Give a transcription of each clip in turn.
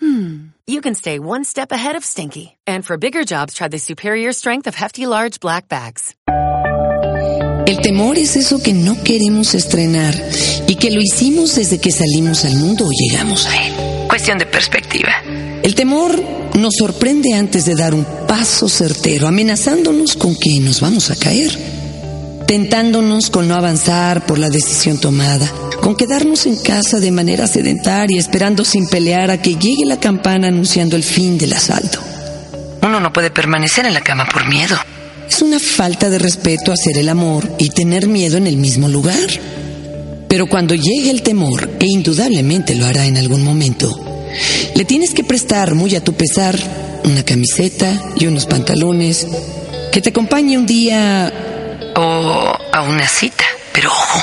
hmm, you can stay one step ahead of stinky. And for bigger jobs, try the superior strength of Hefty Large Black Bags. El temor es eso que no queremos estrenar y que lo hicimos desde que salimos al mundo o llegamos a él. Cuestión de perspectiva. El temor nos sorprende antes de dar un paso certero, amenazándonos con que nos vamos a caer, tentándonos con no avanzar por la decisión tomada, con quedarnos en casa de manera sedentaria, esperando sin pelear a que llegue la campana anunciando el fin del asalto. Uno no puede permanecer en la cama por miedo. Es una falta de respeto hacer el amor y tener miedo en el mismo lugar. Pero cuando llegue el temor, e indudablemente lo hará en algún momento, le tienes que prestar muy a tu pesar una camiseta y unos pantalones que te acompañe un día o a una cita. Pero ojo,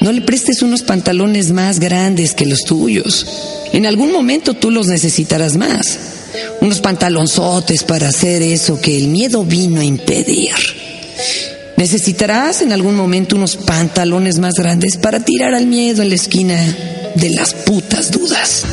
no le prestes unos pantalones más grandes que los tuyos. En algún momento tú los necesitarás más. Unos pantalonzotes para hacer eso que el miedo vino a impedir. Necesitarás en algún momento unos pantalones más grandes para tirar al miedo en la esquina de las putas dudas.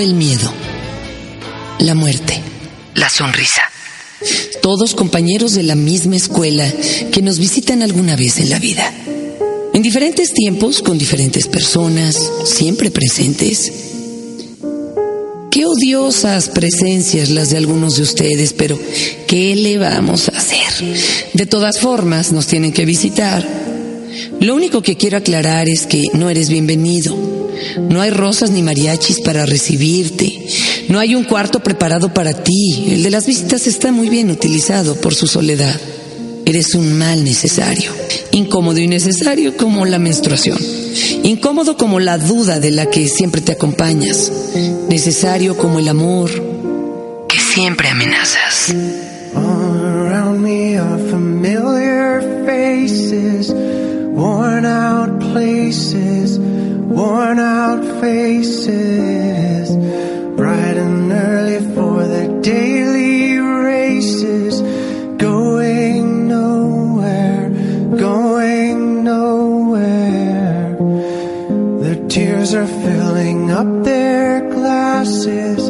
El miedo, la muerte, la sonrisa. Todos compañeros de la misma escuela que nos visitan alguna vez en la vida. En diferentes tiempos, con diferentes personas, siempre presentes. Qué odiosas presencias las de algunos de ustedes, pero ¿qué le vamos a hacer? De todas formas, nos tienen que visitar. Lo único que quiero aclarar es que no eres bienvenido. No hay rosas ni mariachis para recibirte. No hay un cuarto preparado para ti. El de las visitas está muy bien utilizado por su soledad. Eres un mal necesario. Incómodo y necesario como la menstruación. Incómodo como la duda de la que siempre te acompañas. Necesario como el amor que siempre amenazas. All around me are familiar faces, worn out places, worn out faces, bright and early for their daily races, going nowhere, going nowhere. Their tears are filling up their glasses,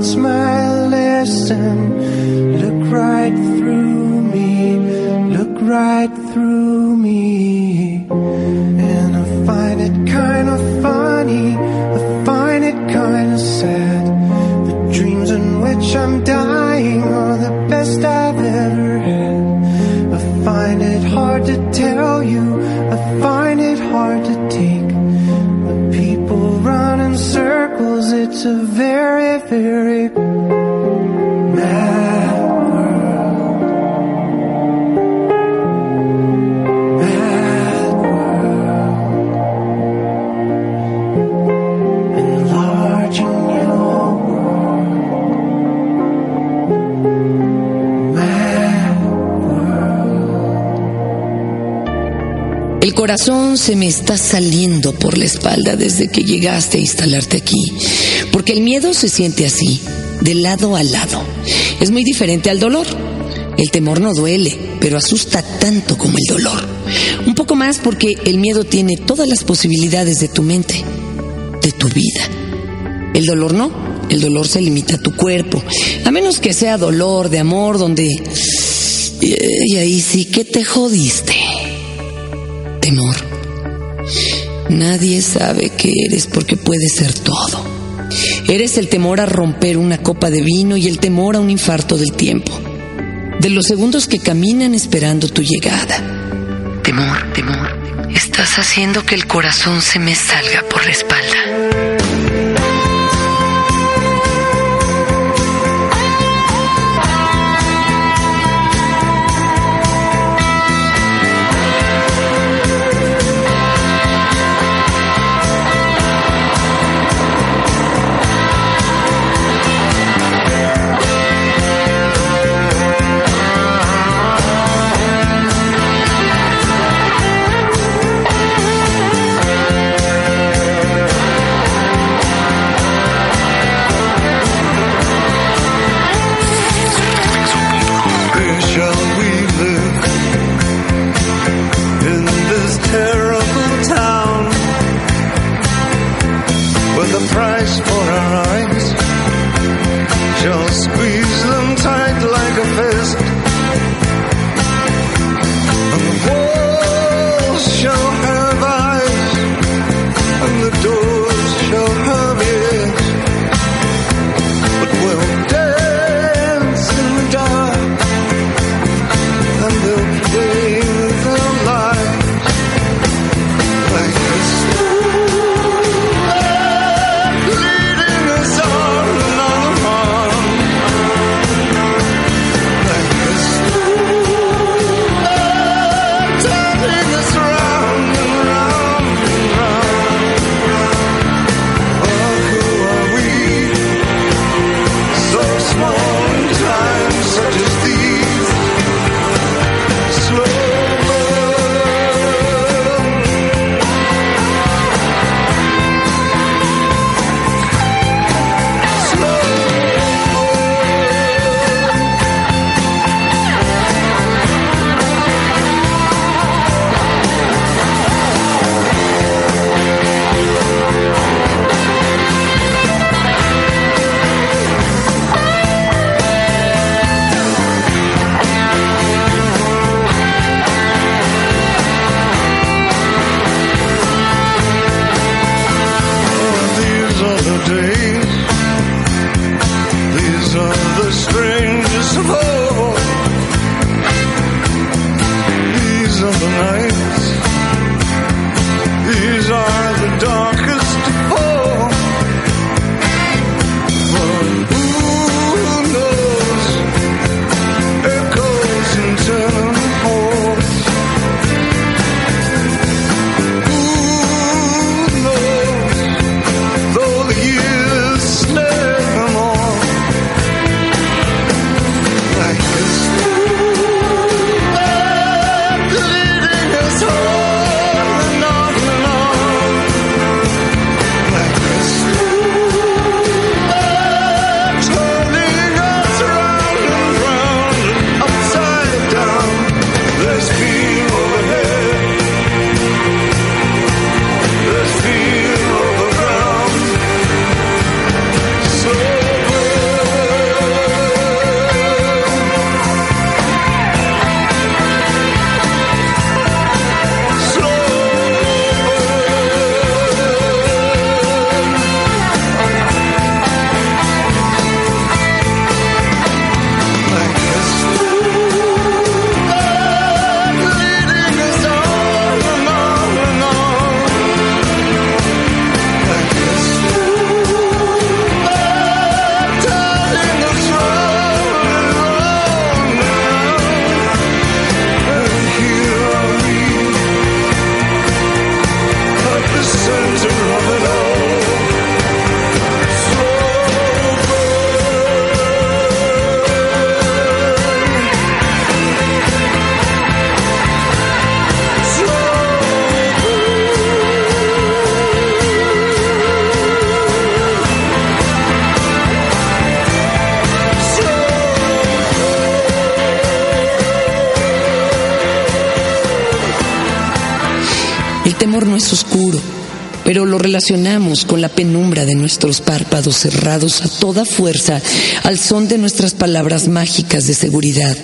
me what's my El corazón se me está saliendo por la espalda desde que llegaste a instalarte aquí, porque el miedo se siente así, de lado a lado. Es muy diferente al dolor. El temor no duele, pero asusta tanto como el dolor. Un poco más porque el miedo tiene todas las posibilidades de tu mente, de tu vida. El dolor no, el dolor se limita a tu cuerpo, a menos que sea dolor de amor donde... Y ahí sí que te jodiste temor. Nadie sabe qué eres porque puedes ser todo. Eres el temor a romper una copa de vino y el temor a un infarto del tiempo. De los segundos que caminan esperando tu llegada. Temor, temor. Estás haciendo que el corazón se me salga por la espalda. Just squeeze them tight like No es oscuro, pero lo relacionamos con la penumbra de nuestros párpados cerrados a toda fuerza al son de nuestras palabras mágicas de seguridad.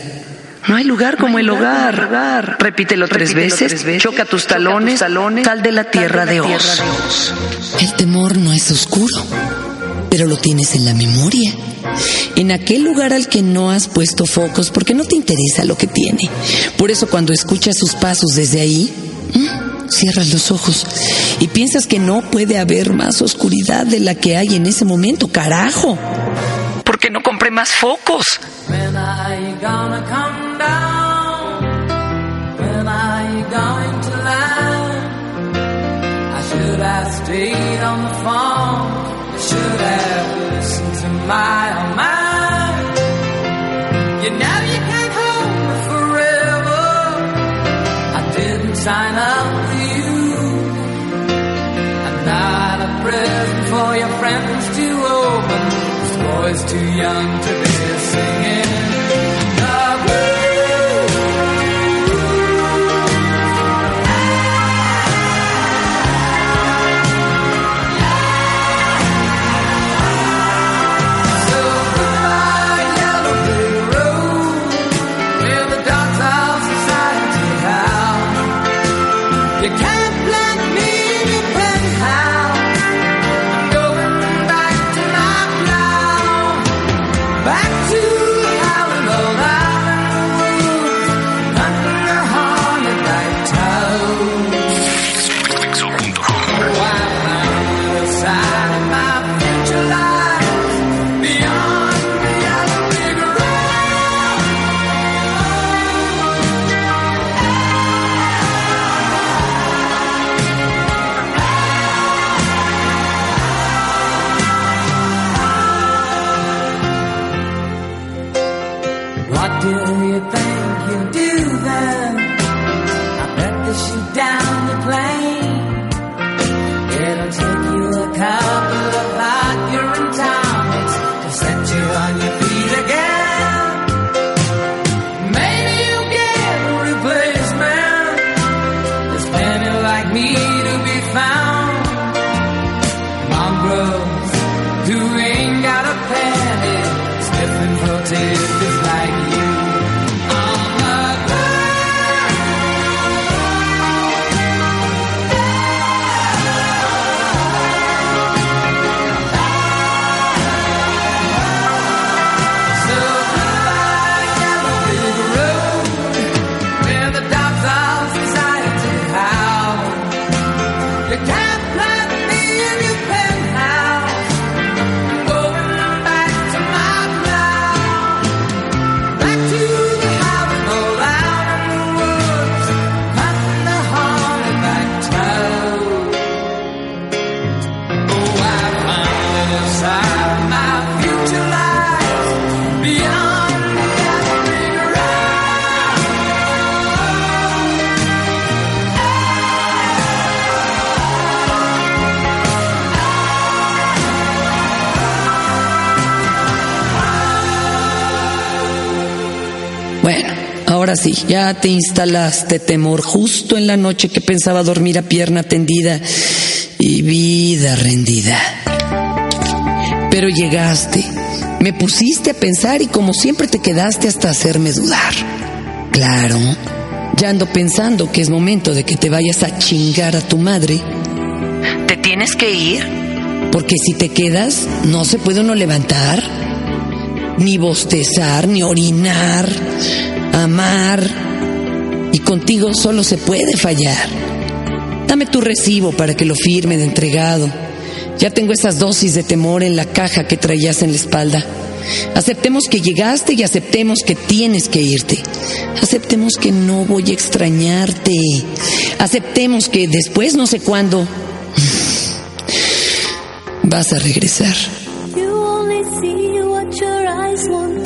No hay lugar como el hogar. Repítelo tres veces. Choca tus talones. Sal de la tierra de osos. El temor no es oscuro, pero lo tienes en la memoria. En aquel lugar al que no has puesto focos porque no te interesa lo que tiene. Por eso cuando escuchas sus pasos desde ahí, cierras los ojos y piensas que no puede haber más oscuridad de la que hay en ese momento. Carajo. ¿Por qué no compré más focos? I should have stayed on the phone. I should have listened to my Too young to ya te instalaste temor justo en la noche que pensaba dormir a pierna tendida y vida rendida. Pero llegaste, me pusiste a pensar y como siempre te quedaste hasta hacerme dudar. Claro, ya ando pensando que es momento de que te vayas a chingar a tu madre. ¿Te tienes que ir? Porque si te quedas, no se puede uno levantar ni bostezar, ni orinar, amar. Y contigo solo se puede fallar. Dame tu recibo para que lo firme de entregado. Ya tengo esas dosis de temor en la caja que traías en la espalda. Aceptemos que llegaste y aceptemos que tienes que irte. Aceptemos que no voy a extrañarte. Aceptemos que después, no sé cuándo, vas a regresar. You only see what your eyes want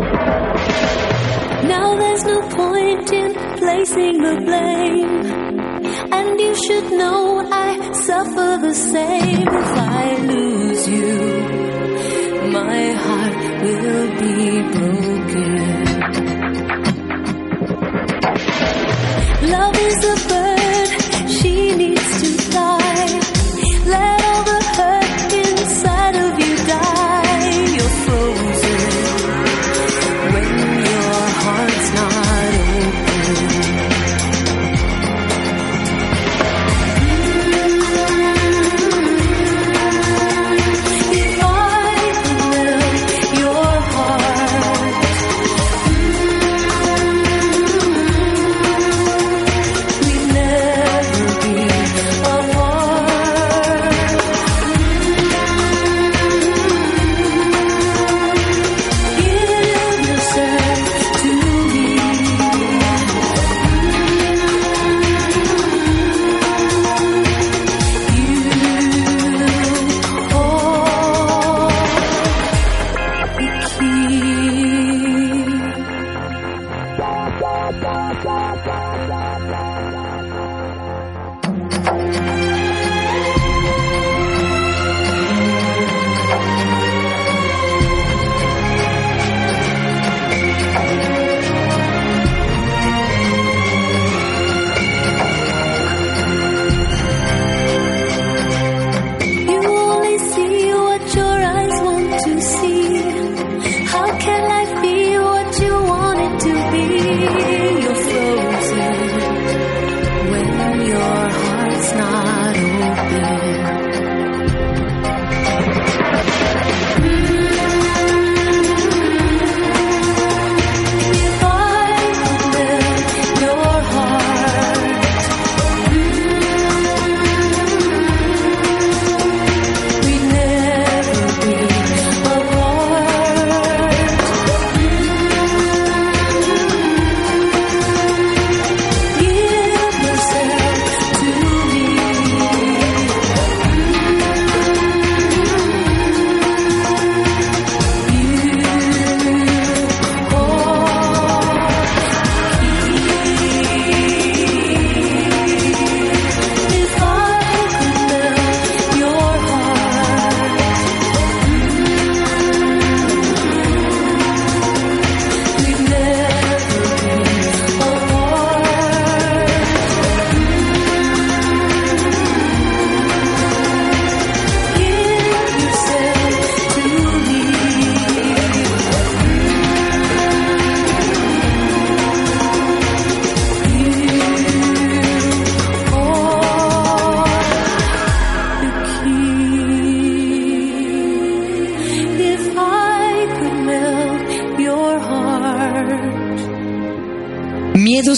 Now there's no point in placing the blame. And you should know I suffer the same if I lose you. My heart will be broken.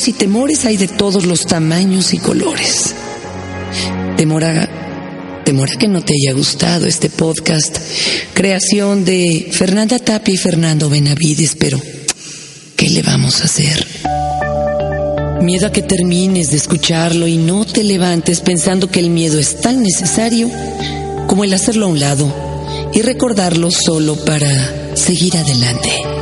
Y temores hay de todos los tamaños y colores. Temor a, temor a que no te haya gustado este podcast, creación de Fernanda Tapia y Fernando Benavides, pero ¿qué le vamos a hacer? Miedo a que termines de escucharlo y no te levantes pensando que el miedo es tan necesario como el hacerlo a un lado y recordarlo solo para seguir adelante.